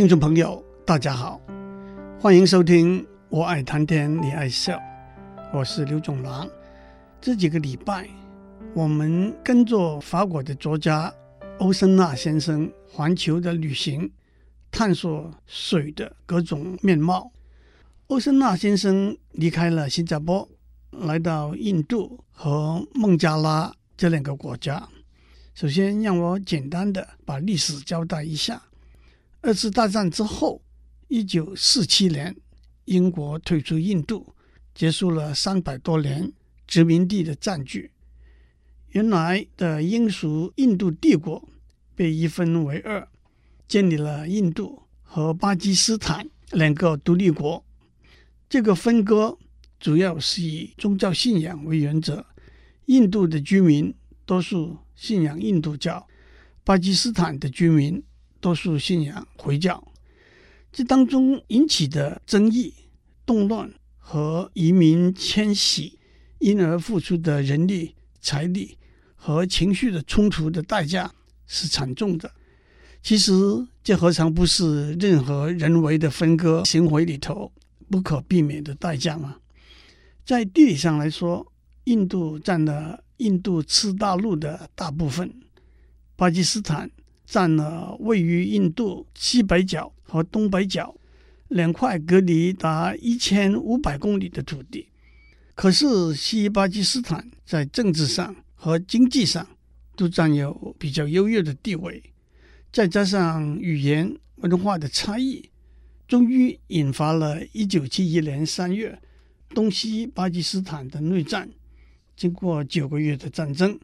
听众朋友，大家好，欢迎收听《我爱谈天，你爱笑》，我是刘总郎。这几个礼拜，我们跟着法国的作家欧森纳先生环球的旅行，探索水的各种面貌。欧森纳先生离开了新加坡，来到印度和孟加拉这两个国家。首先，让我简单的把历史交代一下。二次大战之后，一九四七年，英国退出印度，结束了三百多年殖民地的占据。原来的英属印度帝国被一分为二，建立了印度和巴基斯坦两个独立国。这个分割主要是以宗教信仰为原则，印度的居民多数信仰印度教，巴基斯坦的居民。多数信仰回教，这当中引起的争议、动乱和移民迁徙，因而付出的人力、财力和情绪的冲突的代价是惨重的。其实，这何尝不是任何人为的分割行为里头不可避免的代价吗？在地理上来说，印度占了印度次大陆的大部分，巴基斯坦。占了位于印度西北角和东北角两块隔离达一千五百公里的土地。可是西巴基斯坦在政治上和经济上都占有比较优越的地位，再加上语言文化的差异，终于引发了一九七一年三月东西巴基斯坦的内战。经过九个月的战争，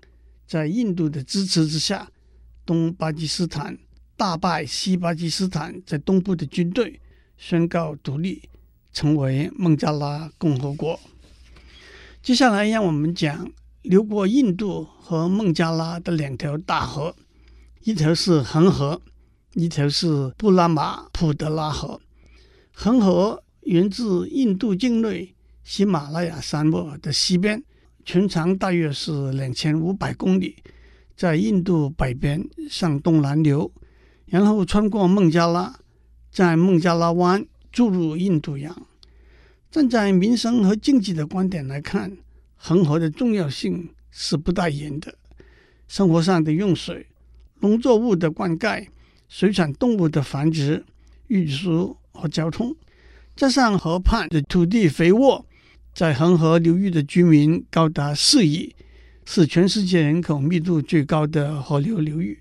在印度的支持之下。东巴基斯坦大败西巴基斯坦在东部的军队，宣告独立，成为孟加拉共和国。接下来，让我们讲流过印度和孟加拉的两条大河，一条是恒河，一条是布拉马普德拉河。恒河源自印度境内喜马拉雅山脉的西边，全长大约是两千五百公里。在印度北边向东南流，然后穿过孟加拉，在孟加拉湾注入印度洋。站在民生和经济的观点来看，恒河的重要性是不待言的。生活上的用水、农作物的灌溉、水产动物的繁殖、运输和交通，加上河畔的土地肥沃，在恒河流域的居民高达四亿。是全世界人口密度最高的河流流域。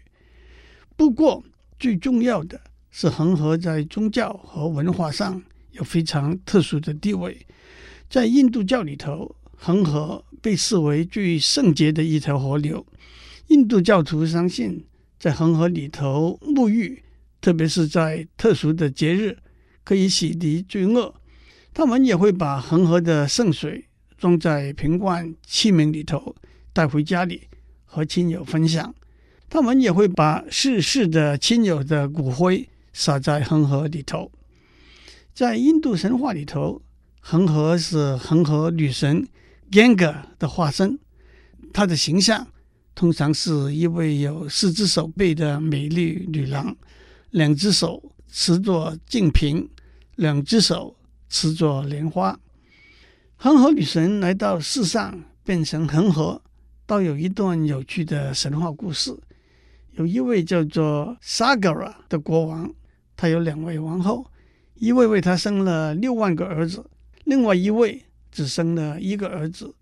不过，最重要的是恒河在宗教和文化上有非常特殊的地位。在印度教里头，恒河被视为最圣洁的一条河流。印度教徒相信，在恒河里头沐浴，特别是在特殊的节日，可以洗涤罪恶。他们也会把恒河的圣水装在瓶罐器皿里头。带回家里和亲友分享，他们也会把逝世的亲友的骨灰撒在恒河里头。在印度神话里头，恒河是恒河女神 Ganga 的化身，她的形象通常是一位有四只手臂的美丽女郎，两只手持着净瓶，两只手持着莲花。恒河女神来到世上，变成恒河。倒有一段有趣的神话故事，有一位叫做 Sagara 的国王，他有两位王后，一位为他生了六万个儿子，另外一位只生了一个儿子。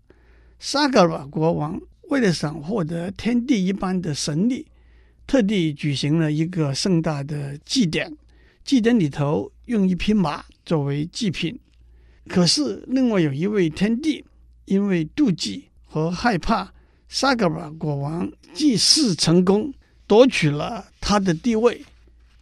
Sagara 国王为了想获得天地一般的神力，特地举行了一个盛大的祭典，祭典里头用一匹马作为祭品。可是另外有一位天帝，因为妒忌和害怕。萨格拉国王祭祀成功，夺取了他的地位，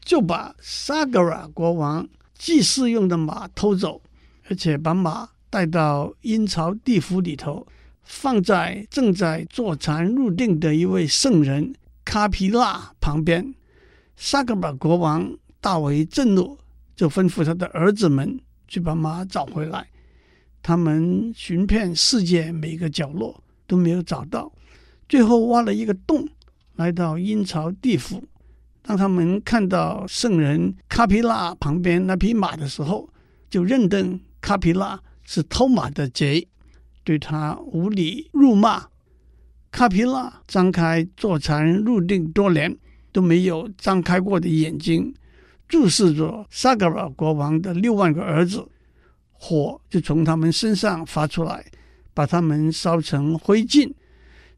就把萨格拉国王祭祀用的马偷走，而且把马带到阴曹地府里头，放在正在坐禅入定的一位圣人卡皮拉旁边。萨格拉国王大为震怒，就吩咐他的儿子们去把马找回来。他们寻遍世界每个角落，都没有找到。最后挖了一个洞，来到阴曹地府，当他们看到圣人卡皮拉旁边那匹马的时候，就认定卡皮拉是偷马的贼，对他无理辱骂。卡皮拉张开坐禅入定多年都没有张开过的眼睛，注视着萨格尔国王的六万个儿子，火就从他们身上发出来，把他们烧成灰烬。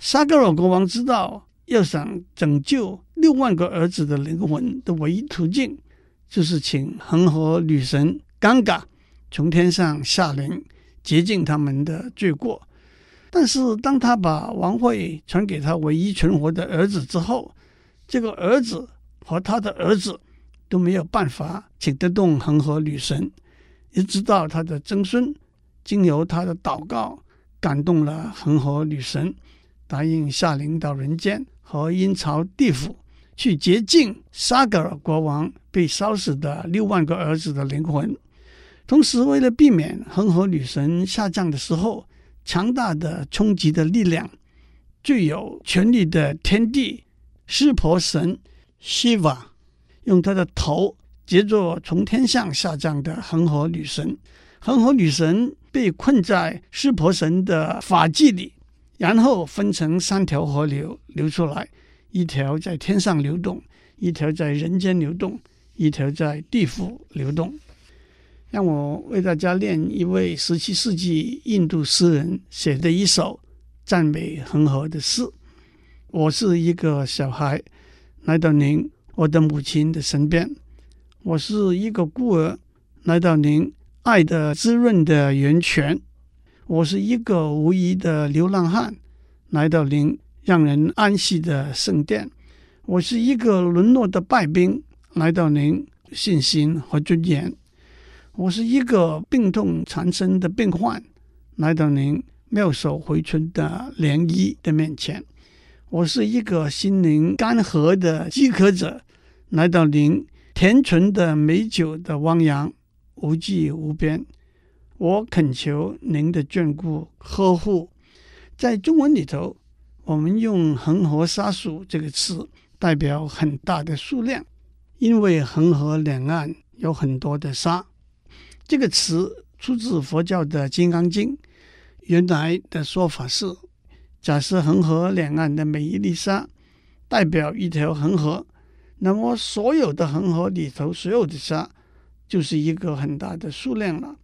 沙格尔国王知道，要想拯救六万个儿子的灵魂的唯一途径，就是请恒河女神甘嘎从天上下临，洁净他们的罪过。但是，当他把王位传给他唯一存活的儿子之后，这个儿子和他的儿子都没有办法请得动恒河女神，一直到他的曾孙经由他的祷告感动了恒河女神，答应下临到人间。和阴曹地府去洁净沙格尔国王被烧死的六万个儿子的灵魂，同时为了避免恒河女神下降的时候强大的冲击的力量，具有权力的天帝湿婆神希瓦用他的头接住从天上下降的恒河女神，恒河女神被困在湿婆神的发髻里。然后分成三条河流流出来，一条在天上流动，一条在人间流动，一条在地府流动。让我为大家念一位十七世纪印度诗人写的一首赞美恒河的诗：我是一个小孩，来到您我的母亲的身边；我是一个孤儿，来到您爱的滋润的源泉。我是一个无依的流浪汉，来到您让人安息的圣殿；我是一个沦落的败兵，来到您信心和尊严；我是一个病痛缠身的病患，来到您妙手回春的莲医的面前；我是一个心灵干涸的饥渴者，来到您甜醇的美酒的汪洋，无际无边。我恳求您的眷顾呵护。在中文里头，我们用“恒河沙数”这个词代表很大的数量，因为恒河两岸有很多的沙。这个词出自佛教的《金刚经》，原来的说法是：假设恒河两岸的每一粒沙代表一条恒河，那么所有的恒河里头所有的沙就是一个很大的数量了。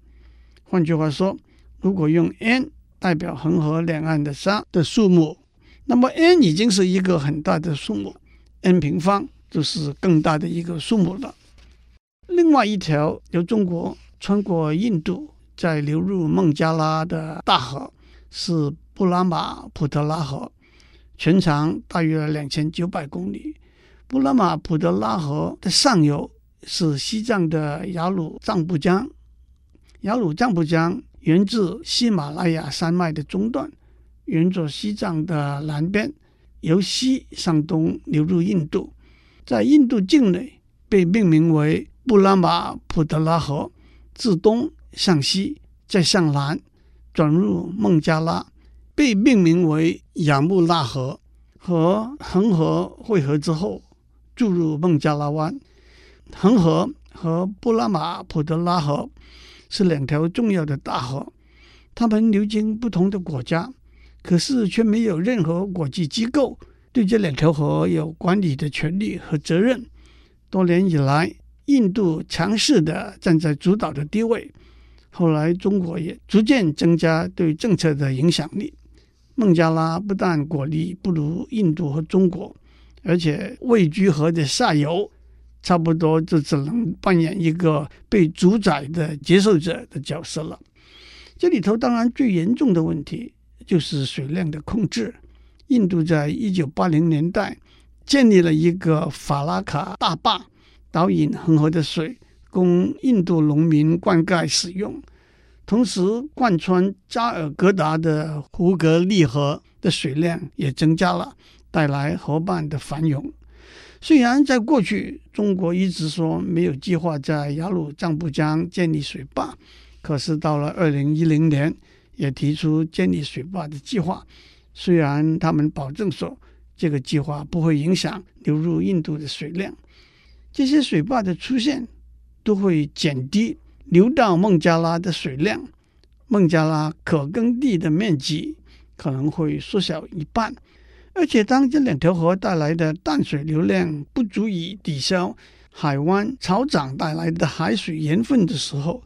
换句话说，如果用 n 代表恒河两岸的沙的数目，那么 n 已经是一个很大的数目，n 平方就是更大的一个数目了。另外一条由中国穿过印度再流入孟加拉的大河是布拉马普特拉河，全长大约两千九百公里。布拉马普特拉河的上游是西藏的雅鲁藏布江。雅鲁藏布江源自喜马拉雅山脉的中段，沿着西藏的南边，由西向东流入印度，在印度境内被命名为布拉马普特拉河，自东向西再向南转入孟加拉，被命名为雅穆纳河，和恒河汇合之后注入孟加拉湾。恒河和布拉马普特拉河。是两条重要的大河，它们流经不同的国家，可是却没有任何国际机构对这两条河有管理的权利和责任。多年以来，印度强势地站在主导的地位，后来中国也逐渐增加对政策的影响力。孟加拉不但国力不如印度和中国，而且位居河的下游。差不多就只能扮演一个被主宰的接受者的角色了。这里头当然最严重的问题就是水量的控制。印度在一九八零年代建立了一个法拉卡大坝，导引恒河的水供印度农民灌溉使用，同时贯穿加尔各答的胡格利河的水量也增加了，带来河畔的繁荣。虽然在过去，中国一直说没有计划在雅鲁藏布江建立水坝，可是到了二零一零年，也提出建立水坝的计划。虽然他们保证说这个计划不会影响流入印度的水量。这些水坝的出现都会减低流到孟加拉的水量，孟加拉可耕地的面积可能会缩小一半。而且，当这两条河带来的淡水流量不足以抵消海湾潮涨带来的海水盐分的时候，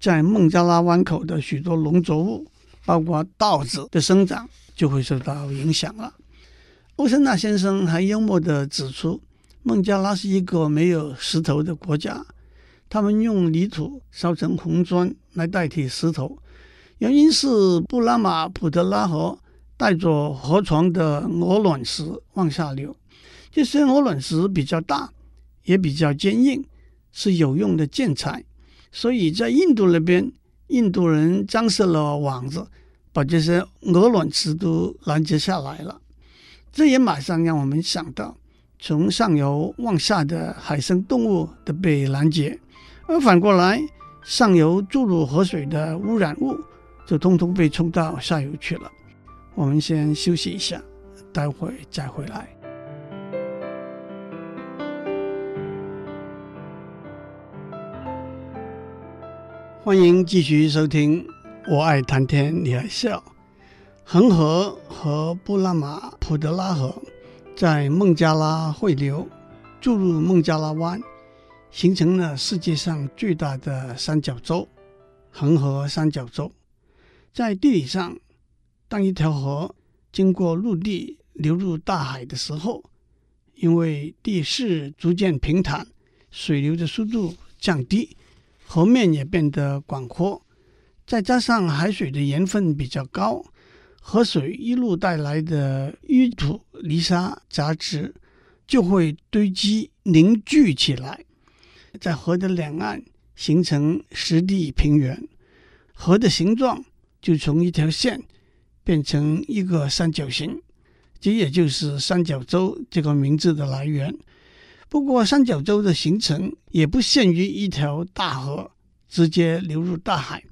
在孟加拉湾口的许多农作物，包括稻子的生长就会受到影响了。欧森纳先生还幽默地指出，孟加拉是一个没有石头的国家，他们用泥土烧成红砖来代替石头，原因是布拉马普特拉河。带着河床的鹅卵石往下流，这些鹅卵石比较大，也比较坚硬，是有用的建材。所以在印度那边，印度人装设了网子，把这些鹅卵石都拦截下来了。这也马上让我们想到，从上游往下的海生动物都被拦截，而反过来，上游注入河水的污染物就通通被冲到下游去了。我们先休息一下，待会再回来。欢迎继续收听《我爱谈天你爱笑》。恒河和布拉马普德拉河在孟加拉汇流，注入孟加拉湾，形成了世界上最大的三角洲——恒河三角洲。在地理上，当一条河经过陆地流入大海的时候，因为地势逐渐平坦，水流的速度降低，河面也变得广阔，再加上海水的盐分比较高，河水一路带来的淤土、泥沙、杂质就会堆积凝聚起来，在河的两岸形成湿地平原，河的形状就从一条线。变成一个三角形，这也就是三角洲这个名字的来源。不过，三角洲的形成也不限于一条大河直接流入大海，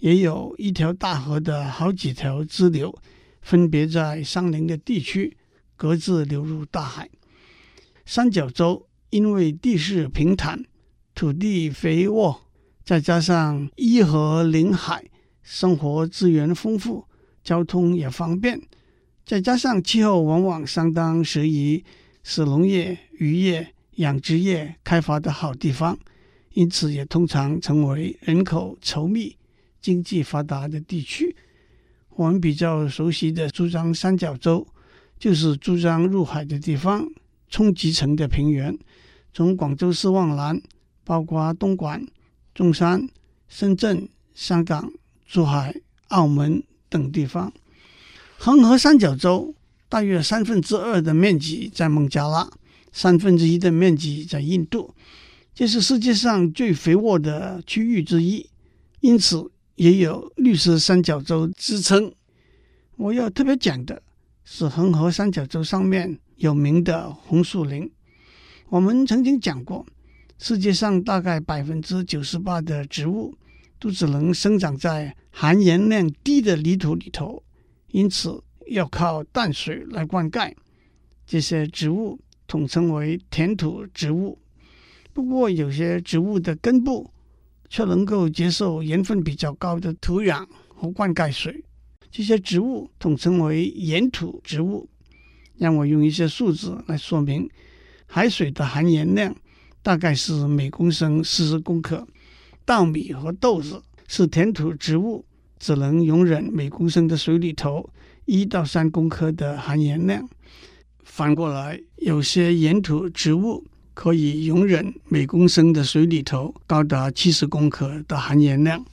也有一条大河的好几条支流，分别在相邻的地区各自流入大海。三角洲因为地势平坦，土地肥沃，再加上依河临海，生活资源丰富。交通也方便，再加上气候往往相当适宜，是农业、渔业、养殖业开发的好地方，因此也通常成为人口稠密、经济发达的地区。我们比较熟悉的珠江三角洲，就是珠江入海的地方，冲积成的平原，从广州市往南，包括东莞、中山、深圳、香港、珠海、澳门。等地方，恒河三角洲大约三分之二的面积在孟加拉，三分之一的面积在印度，这是世界上最肥沃的区域之一，因此也有绿色三角洲之称。我要特别讲的是恒河三角洲上面有名的红树林。我们曾经讲过，世界上大概百分之九十八的植物都只能生长在含盐量低的泥土里头，因此要靠淡水来灌溉。这些植物统称为甜土植物。不过，有些植物的根部却能够接受盐分比较高的土壤和灌溉水。这些植物统称为盐土植物。让我用一些数字来说明：海水的含盐量大概是每公升四十公克。稻米和豆子是甜土植物。只能容忍每公升的水里头一到三公克的含盐量。反过来，有些盐土植物可以容忍每公升的水里头高达七十公克的含盐量。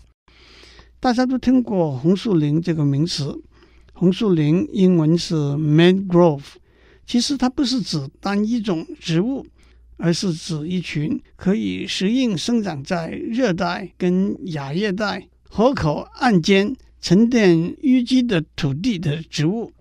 大家都听过红树林这个名词，红树林英文是 mangrove，其实它不是指单一种植物，而是指一群可以适应生长在热带跟亚热带。河口岸间沉淀淤积的土地的植物，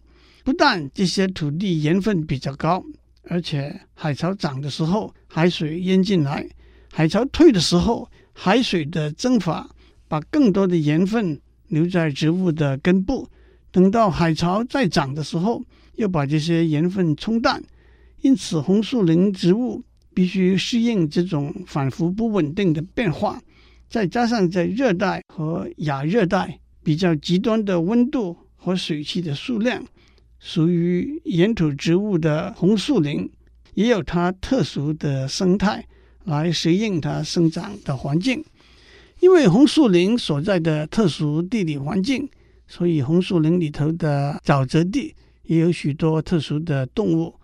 不但这些土地盐分比较高，而且海潮涨的时候，海水淹进来；海潮退的时候，海水的蒸发把更多的盐分留在植物的根部。等到海潮再涨的时候，又把这些盐分冲淡，因此红树林植物必须适应这种反复不稳定的变化。再加上在热带和亚热带比较极端的温度和水汽的数量，属于岩土植物的红树林也有它特殊的生态来适应它生长的环境。因为红树林所在的特殊地理环境，所以红树林里头的沼泽地也有许多特殊的动物，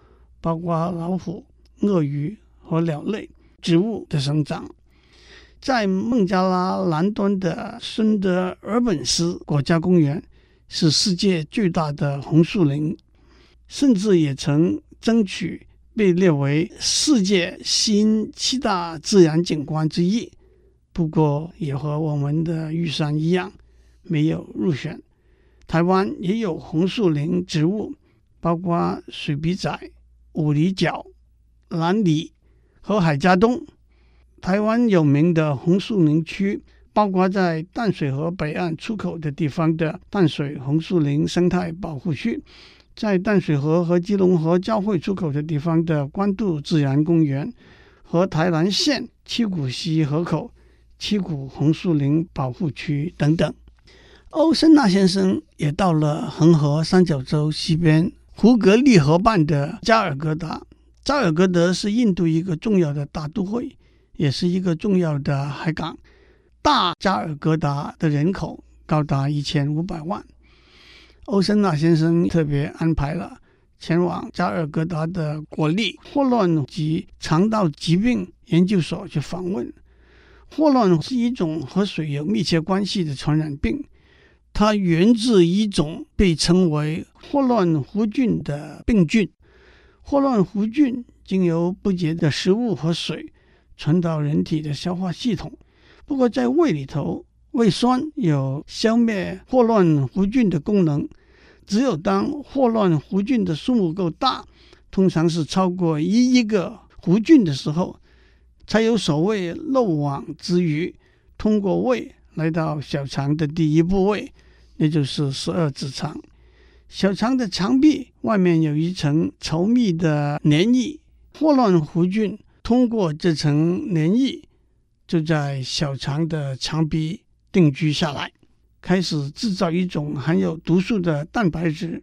包括老虎、鳄鱼和鸟类植物的生长。在孟加拉南端的孙德尔本斯国家公园是世界最大的红树林，甚至也曾争取被列为世界新七大自然景观之一。不过，也和我们的玉山一样，没有入选。台湾也有红树林植物，包括水笔仔、五里角、南里和海茄苳。台湾有名的红树林区，包括在淡水河北岸出口的地方的淡水红树林生态保护区，在淡水河和基隆河交汇出口的地方的关渡自然公园，和台南县七股溪河口七股红树林保护区等等。欧森纳先生也到了恒河三角洲西边胡格利河畔的加尔各答。加尔各答是印度一个重要的大都会。也是一个重要的海港，大加尔各答的人口高达一千五百万。欧森纳先生特别安排了前往加尔各答的国立霍乱及肠道疾病研究所去访问。霍乱是一种和水有密切关系的传染病，它源自一种被称为霍乱弧菌的病菌。霍乱弧菌经由不洁的食物和水。传到人体的消化系统，不过在胃里头，胃酸有消灭霍乱弧菌的功能。只有当霍乱弧菌的数目够大，通常是超过一亿个弧菌的时候，才有所谓漏网之鱼，通过胃来到小肠的第一部位，那就是十二指肠。小肠的肠壁外面有一层稠密的黏液，霍乱弧菌。通过这层黏液，就在小肠的肠壁定居下来，开始制造一种含有毒素的蛋白质。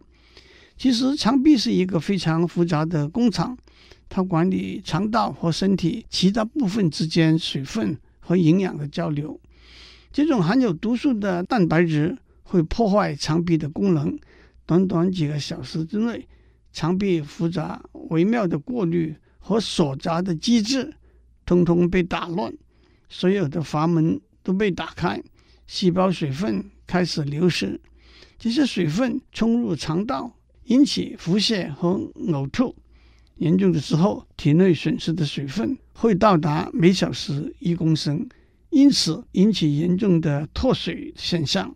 其实，肠壁是一个非常复杂的工厂，它管理肠道和身体其他部分之间水分和营养的交流。这种含有毒素的蛋白质会破坏肠壁的功能，短短几个小时之内，肠壁复杂微妙的过滤。和锁闸的机制通通被打乱，所有的阀门都被打开，细胞水分开始流失。这些水分冲入肠道，引起腹泻和呕吐。严重的时候，体内损失的水分会到达每小时一公升，因此引起严重的脱水现象。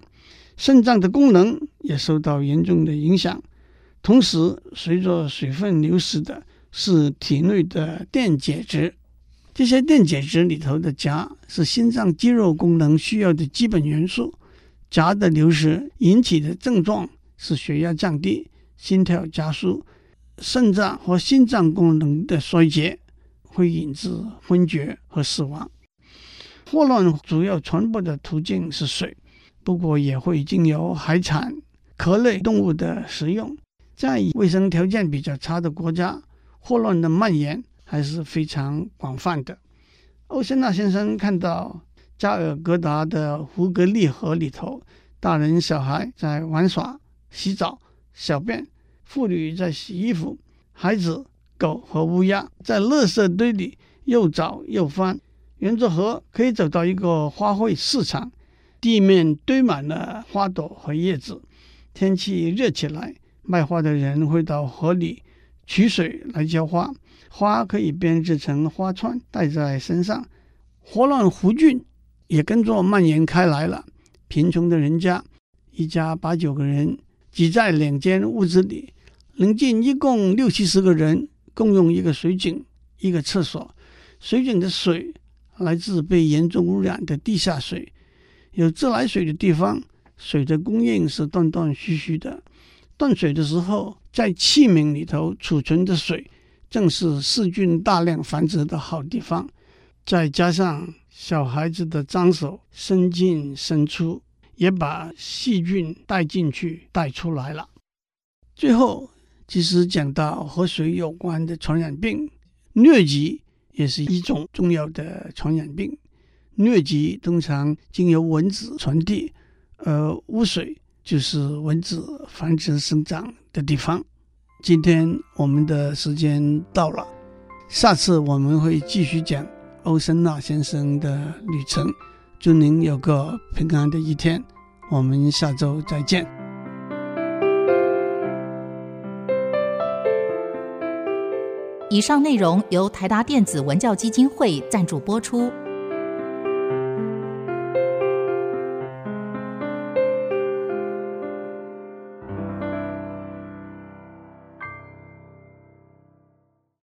肾脏的功能也受到严重的影响。同时，随着水分流失的。是体内的电解质，这些电解质里头的钾是心脏肌肉功能需要的基本元素。钾的流失引起的症状是血压降低、心跳加速、肾脏和心脏功能的衰竭，会引致昏厥和死亡。霍乱主要传播的途径是水，不过也会经由海产、壳类动物的食用。在卫生条件比较差的国家。霍乱的蔓延还是非常广泛的。欧森纳先生看到加尔各答的胡格利河里头，大人小孩在玩耍、洗澡、小便，妇女在洗衣服，孩子、狗和乌鸦在垃圾堆里又找又翻。沿着河可以走到一个花卉市场，地面堆满了花朵和叶子。天气热起来，卖花的人会到河里。取水来浇花，花可以编织成花串戴在身上。霍乱弧菌也跟着蔓延开来了。贫穷的人家，一家八九个人挤在两间屋子里，邻近一共六七十个人共用一个水井、一个厕所。水井的水来自被严重污染的地下水，有自来水的地方，水的供应是断断续续的。断水的时候，在器皿里头储存的水，正是细菌大量繁殖的好地方。再加上小孩子的脏手伸进伸出，也把细菌带进去带出来了。最后，其实讲到和水有关的传染病，疟疾也是一种重要的传染病。疟疾通常经由蚊子传递，而污水就是蚊子繁殖生长的地方。今天我们的时间到了，下次我们会继续讲欧森纳先生的旅程。祝您有个平安的一天，我们下周再见。以上内容由台达电子文教基金会赞助播出。